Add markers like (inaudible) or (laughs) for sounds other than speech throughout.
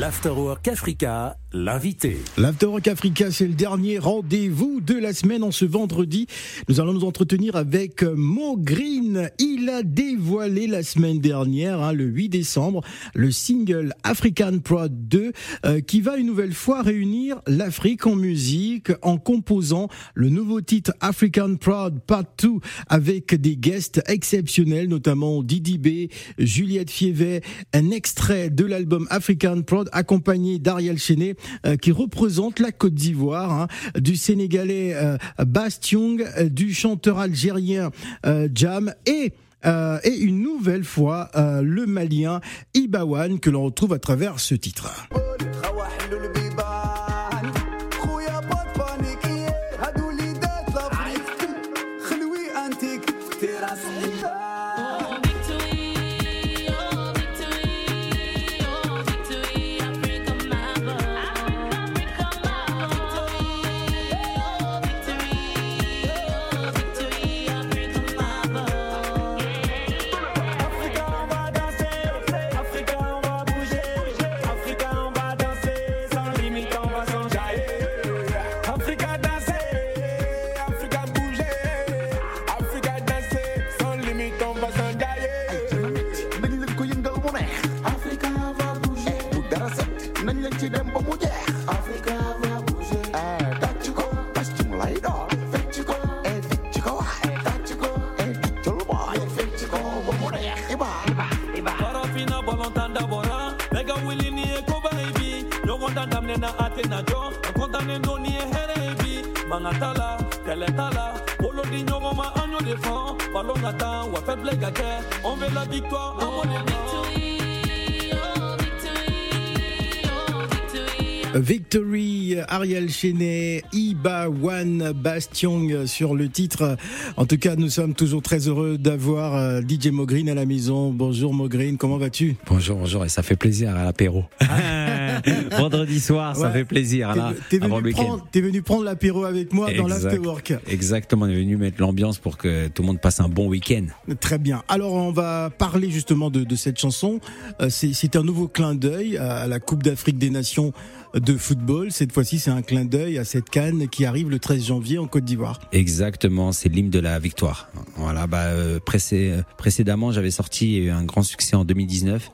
L'Afterwork Africa, l'invité. L'Afterwork Africa, c'est le dernier rendez-vous de la semaine. En ce vendredi, nous allons nous entretenir avec Mo Green. Il a dévoilé la semaine dernière, hein, le 8 décembre, le single African Prod 2, euh, qui va une nouvelle fois réunir l'Afrique en musique en composant le nouveau titre African Prod Part 2 avec des guests exceptionnels, notamment Didi B, Juliette Fievet, un extrait de l'album African Prod accompagné d'Ariel Chenet euh, qui représente la Côte d'Ivoire, hein, du Sénégalais euh, euh, du chanteur algérien Jam et et une nouvelle fois le Malien Ibawan que l'on retrouve à travers ce titre. nañ leen ci dem ba mu. Africa va e e On veut la victoire, on veut la victoire. Victory, Ariel Chenet, Iba One Bastion sur le titre. En tout cas, nous sommes toujours très heureux d'avoir euh, DJ Mogreen à la maison. Bonjour Mogreen, comment vas-tu? Bonjour, bonjour, et ça fait plaisir à l'apéro. (laughs) Vendredi soir, ça fait plaisir. T'es venu, venu prendre l'apéro avec moi dans l'afterwork. Exactement, on est venu mettre l'ambiance pour que tout le monde passe un bon week-end. Très bien. Alors, on va parler justement de, de cette chanson. Euh, c'est un nouveau clin d'œil à la Coupe d'Afrique des Nations de football. Cette fois-ci, c'est un clin d'œil à cette canne qui arrive le 13 janvier en Côte d'Ivoire. Exactement, c'est l'hymne de la victoire. Voilà, bah, euh, précédemment, j'avais sorti un grand succès en 2019,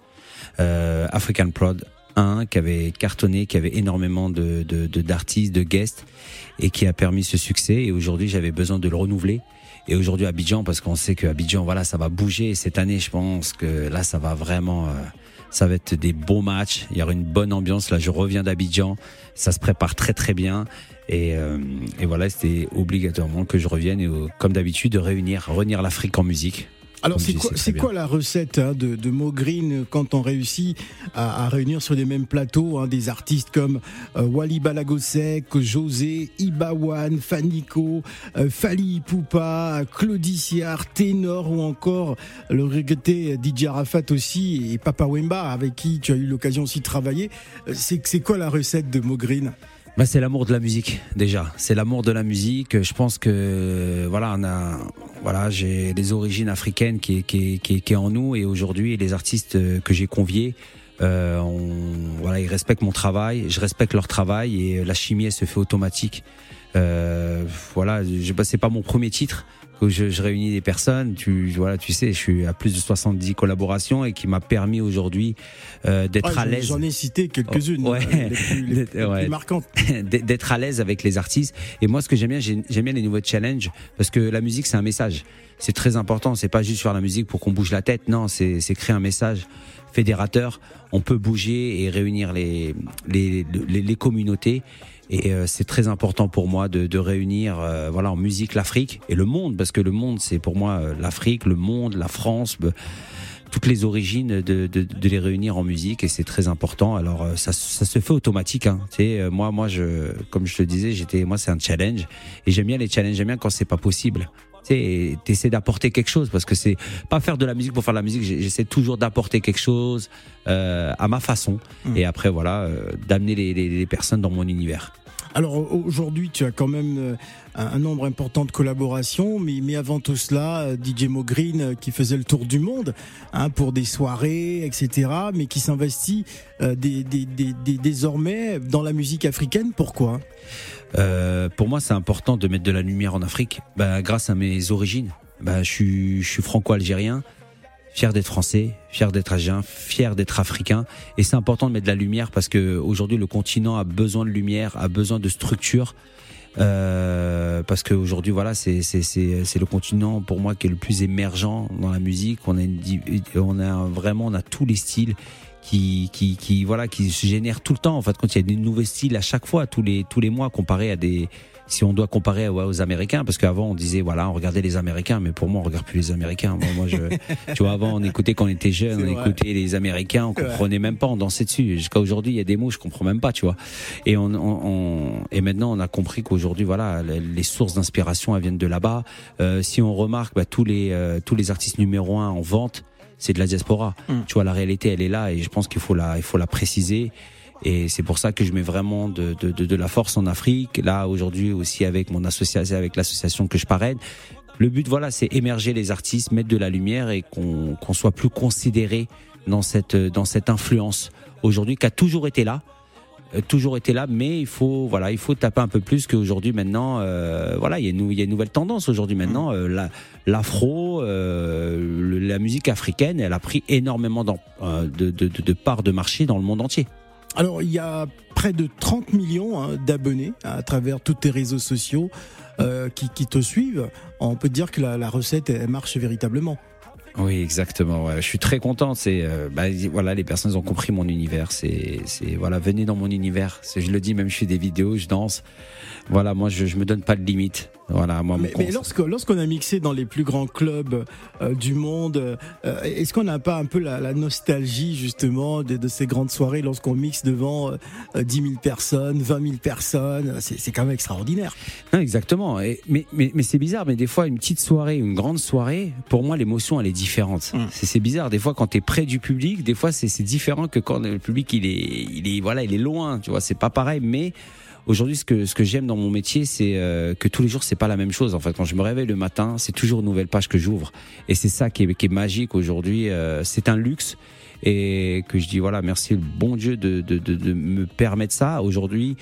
euh, African Prod 1, qui avait cartonné, qui avait énormément de d'artistes, de, de guests, et qui a permis ce succès. Et aujourd'hui, j'avais besoin de le renouveler. Et aujourd'hui, Abidjan, parce qu'on sait que Abidjan, voilà, ça va bouger. cette année, je pense que là, ça va vraiment. Euh, ça va être des beaux matchs. Il y aura une bonne ambiance. Là, je reviens d'Abidjan. Ça se prépare très très bien. Et, euh, et voilà, c'était obligatoirement que je revienne et comme d'habitude de réunir, réunir l'Afrique en musique. Alors c'est quoi, c'est quoi la recette hein, de, de Mo Green quand on réussit à, à réunir sur les mêmes plateaux hein, des artistes comme euh, Wally Balagosek, José, Ibawan, Fanico, euh, Fali Poupa, Claudiciar, Ténor ou encore le regretté DJ Arafat aussi et Papa Wemba avec qui tu as eu l'occasion aussi de travailler. Euh, c'est, c'est quoi la recette de Mo Green? Bah, c'est l'amour de la musique déjà. C'est l'amour de la musique. Je pense que voilà, on a voilà, j'ai des origines africaines qui qui qui, qui est en nous et aujourd'hui les artistes que j'ai conviés euh, voilà, ils respectent mon travail, je respecte leur travail et la chimie elle se fait automatique. Euh, voilà, je, bah, c'est pas mon premier titre, où je, je, réunis des personnes. Tu voilà, tu sais, je suis à plus de 70 collaborations et qui m'a permis aujourd'hui euh, d'être ah, à l'aise. J'en ai cité quelques-unes, ouais. les plus, les, (laughs) les ouais. plus marquantes. (laughs) d'être à l'aise avec les artistes. Et moi, ce que j'aime bien, j'aime bien les nouveaux challenges parce que la musique, c'est un message. C'est très important. C'est pas juste faire la musique pour qu'on bouge la tête. Non, c'est créer un message fédérateur. On peut bouger et réunir les les, les, les communautés. Et euh, c'est très important pour moi de, de réunir, euh, voilà, en musique l'Afrique et le monde, parce que le monde, c'est pour moi euh, l'Afrique, le monde, la France, toutes les origines, de, de, de, les réunir en musique, et c'est très important. Alors ça, ça se fait automatique. Hein. Tu sais, moi, moi, je, comme je te disais, j'étais, moi, c'est un challenge, et j'aime bien les challenges, j'aime bien quand c'est pas possible tu essaies d'apporter quelque chose parce que c'est pas faire de la musique pour faire de la musique. J'essaie toujours d'apporter quelque chose euh, à ma façon mmh. et après voilà, euh, d'amener les, les, les, personnes dans mon univers. Alors aujourd'hui, tu as quand même euh, un, nombre important de collaborations, mais, mais avant tout cela, euh, DJ Mo Green euh, qui faisait le tour du monde hein, pour des soirées, etc., mais qui s'investit désormais dans la musique africaine. Pourquoi? Pour moi, c'est important de mettre de la lumière en Afrique, bah, grâce à mes origines. Bah, je suis, je suis franco-algérien fier d'être français, fier d'être algérien, fier d'être africain. Et c'est important de mettre de la lumière parce que aujourd'hui le continent a besoin de lumière, a besoin de structure. Euh, parce qu'aujourd'hui voilà c'est le continent pour moi qui est le plus émergent dans la musique on a une, on a vraiment on a tous les styles qui qui qui voilà qui se génèrent tout le temps en fait quand il y a des nouveaux styles à chaque fois tous les tous les mois comparé à des si on doit comparer aux Américains, parce qu'avant on disait voilà, on regardait les Américains, mais pour moi on regarde plus les Américains. Moi, moi je, (laughs) tu vois, avant on écoutait quand on était jeune, on écoutait les Américains, on comprenait même pas, on dansait dessus. Jusqu'à aujourd'hui, il y a des mots je comprends même pas, tu vois. Et on, on, et maintenant on a compris qu'aujourd'hui voilà, les sources d'inspiration elles viennent de là-bas. Euh, si on remarque, bah, tous les euh, tous les artistes numéro un en vente, c'est de la diaspora. Mm. Tu vois, la réalité elle est là, et je pense qu'il faut la il faut la préciser. Et c'est pour ça que je mets vraiment de, de, de, de la force en Afrique. Là, aujourd'hui aussi avec mon association, avec l'association que je parraine. Le but, voilà, c'est émerger les artistes, mettre de la lumière et qu'on qu'on soit plus considéré dans cette, dans cette influence aujourd'hui qui a toujours été là toujours été là, mais il faut voilà, il faut taper un peu plus qu'aujourd'hui maintenant. Euh, voilà, il y a une, il y a une nouvelle tendance aujourd'hui maintenant. Euh, la, l'afro, euh, la musique africaine, elle a pris énormément euh, de, de, de, de parts de marché dans le monde entier. Alors, il y a près de 30 millions hein, d'abonnés à travers tous tes réseaux sociaux euh, qui, te suivent. On peut dire que la, recette marche véritablement. Oui, exactement. Je suis très content. C'est euh, bah, voilà, les personnes ont compris mon univers. C'est voilà, venez dans mon univers. Je le dis, même je fais des vidéos, je danse. Voilà, moi je, je me donne pas de limite. Voilà, moi, mais, mais lorsque lorsqu'on a mixé dans les plus grands clubs euh, du monde, euh, est-ce qu'on n'a pas un peu la, la nostalgie justement de, de, ces grandes soirées lorsqu'on mixe devant euh, 10 000 personnes, 20 000 personnes? C'est quand même extraordinaire. Non, exactement. Et, mais mais, mais c'est bizarre. Mais des fois, une petite soirée, une grande soirée, pour moi, l'émotion elle est différente. Hum. C'est bizarre. Des fois, quand tu es près du public, des fois c'est différent que quand le public il est il est voilà il est loin. Tu vois, c'est pas pareil. Mais Aujourd'hui, ce que ce que j'aime dans mon métier, c'est euh, que tous les jours, c'est pas la même chose. En fait, quand je me réveille le matin, c'est toujours une nouvelle page que j'ouvre, et c'est ça qui est, qui est magique aujourd'hui. Euh, c'est un luxe et que je dis voilà, merci le bon Dieu de de, de, de me permettre ça aujourd'hui.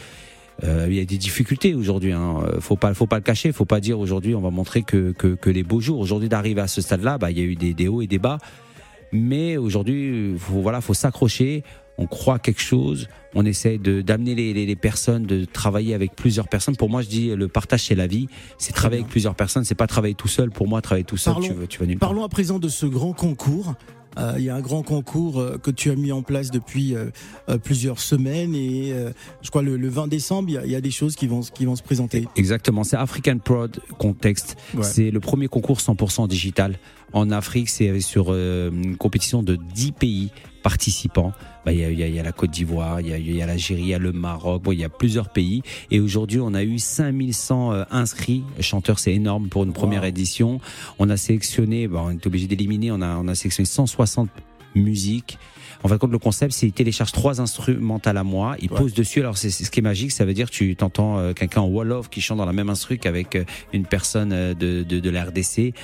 Euh, il y a des difficultés aujourd'hui. Hein. Faut pas, faut pas le cacher. Faut pas dire aujourd'hui on va montrer que que, que les beaux jours. Aujourd'hui d'arriver à ce stade-là, bah il y a eu des, des hauts et des bas. Mais aujourd'hui, faut, voilà, faut s'accrocher on croit quelque chose, on essaie de d'amener les, les, personnes, de travailler avec plusieurs personnes. Pour moi, je dis le partage c'est la vie, c'est travailler avec plusieurs personnes, c'est pas travailler tout seul. Pour moi, travailler tout seul, tu, tu vas nulle Parlons à présent de ce grand concours. Euh, il y a un grand concours euh, que tu as mis en place depuis euh, plusieurs semaines et je crois le, 20 décembre, il y, a, des choses qui vont, qui vont se présenter. Exactement, c'est African Prod Context. C'est le premier concours 100% digital en Afrique. C'est sur une compétition de 10 pays participants. Bah, il, y a, il, y a, la Côte d'Ivoire, il y a, y a l'Algérie, il y a le Maroc, bon, il y a plusieurs pays. Et aujourd'hui, on a eu 5100 euh, inscrits. Chanteurs, c'est énorme pour une première édition. On a sélectionné, bon, on est obligé d'éliminer, on a, on a sélectionné 160 musiques. En fait, le concept, c'est qu'il télécharge trois instrumentales à moi, il pose dessus. Alors, c'est ce qui est magique, ça veut dire tu t'entends euh, quelqu'un en wall-off qui chante dans la même instru qu'avec euh, une personne euh, de, de, de la RDC.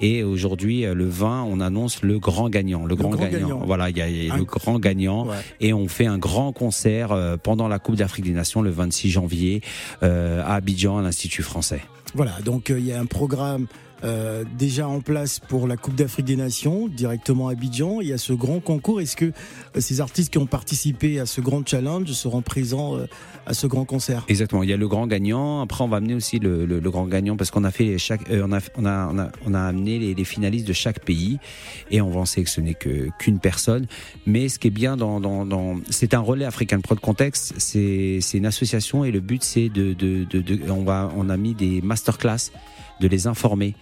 Et aujourd'hui, le 20, on annonce le grand gagnant. Le, grand, gagnant. Voilà, il y a, le grand gagnant. Et on fait un grand concert pendant la Coupe d'Afrique des Nations le 26 janvier à Abidjan, à l'Institut français. Voilà, donc il y a un programme euh, déjà en place pour la Coupe d'Afrique des Nations, directement à Abidjan. Il y a ce grand concours. Est-ce que euh, ces artistes qui ont participé à ce grand challenge seront présents euh, à ce grand concert? Exactement. Il y a le grand gagnant. Après, on va amener aussi le, le, le grand gagnant parce qu'on a fait chaque, on, a, on, a, on, a, on a amené les, les, finalistes de chaque pays et on va en sélectionner qu'une personne. Mais ce qui est bien dans, dans, dans c'est un relais African Prod Context. C'est c'est une association et le but c'est de, de, de, de on va on a mis des masterclass de les informer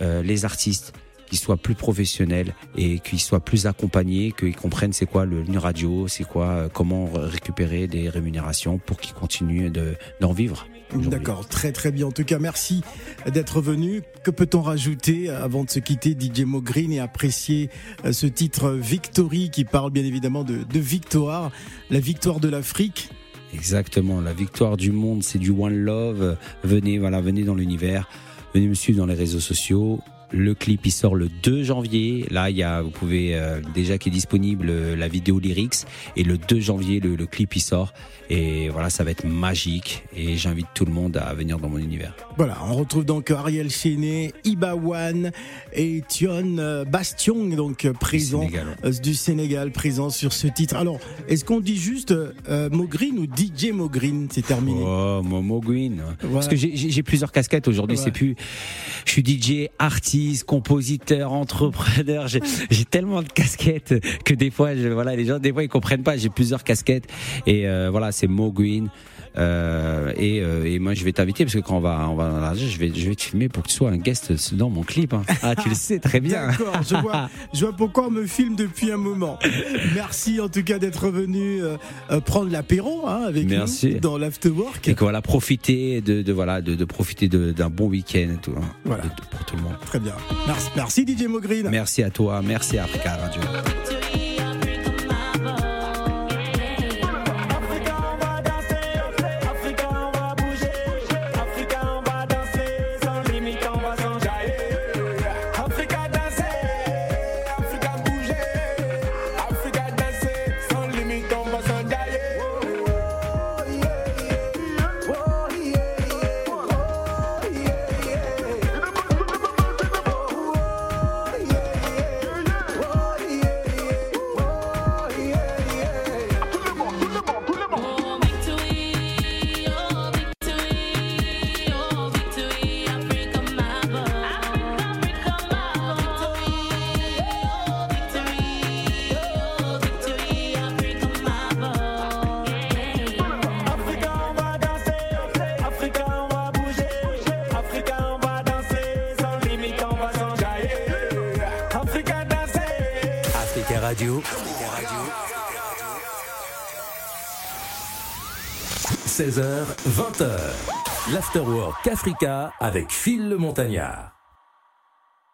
euh, les artistes qui soient plus professionnels et qu'ils soient plus accompagnés, qu'ils comprennent c'est quoi le ligne radio, c'est quoi, euh, comment récupérer des rémunérations pour qu'ils continuent d'en vivre. D'accord, très très bien. En tout cas, merci d'être venu. Que peut-on rajouter avant de se quitter, DJ Mo Green, et apprécier euh, ce titre Victory qui parle bien évidemment de, de victoire, la victoire de l'Afrique? Exactement. La victoire du monde, c'est du one love. Venez, voilà, venez dans l'univers. Venez me suivre dans les réseaux sociaux. Le clip il sort le 2 janvier. Là, il y a, vous pouvez euh, déjà qui est disponible euh, la vidéo lyrics et le 2 janvier le, le, clip il sort et voilà, ça va être magique et j'invite tout le monde à venir dans mon univers. Voilà, on retrouve donc Ariel Chenet, Ibawan et Tion euh, Bastion donc présent du Sénégal, du Sénégal présent sur ce titre. Alors, est-ce qu'on dit juste euh, Mogreen ou DJ Mogreen? C'est terminé. Oh, Mogreen. Voilà. Parce que j'ai plusieurs casquettes aujourd'hui, ouais. c'est plus je suis DJ artiste compositeur, entrepreneur. J'ai tellement de casquettes que des fois, je, voilà, les gens, des fois, ils comprennent pas. J'ai plusieurs casquettes et euh, voilà, c'est Mo Green. Euh, et, euh, et, moi je vais t'inviter parce que quand on va on va je vais je vais te filmer pour que tu sois un guest dans mon clip hein. ah tu le sais très bien. d'accord je vois (laughs) je vois pourquoi on me filme depuis un moment. Merci en tout cas d'être venu euh, prendre l'apéro hein, avec merci. nous dans l'afterwork. Et que voilà profiter de, de voilà de, de profiter d'un bon week-end et tout hein, voilà. De, pour tout le monde. Très bien. Merci merci DJ Mogreen. Merci à toi merci à Africa Radio Radio. 16h, 20h. L'Afterwork Africa avec Phil le Montagnard.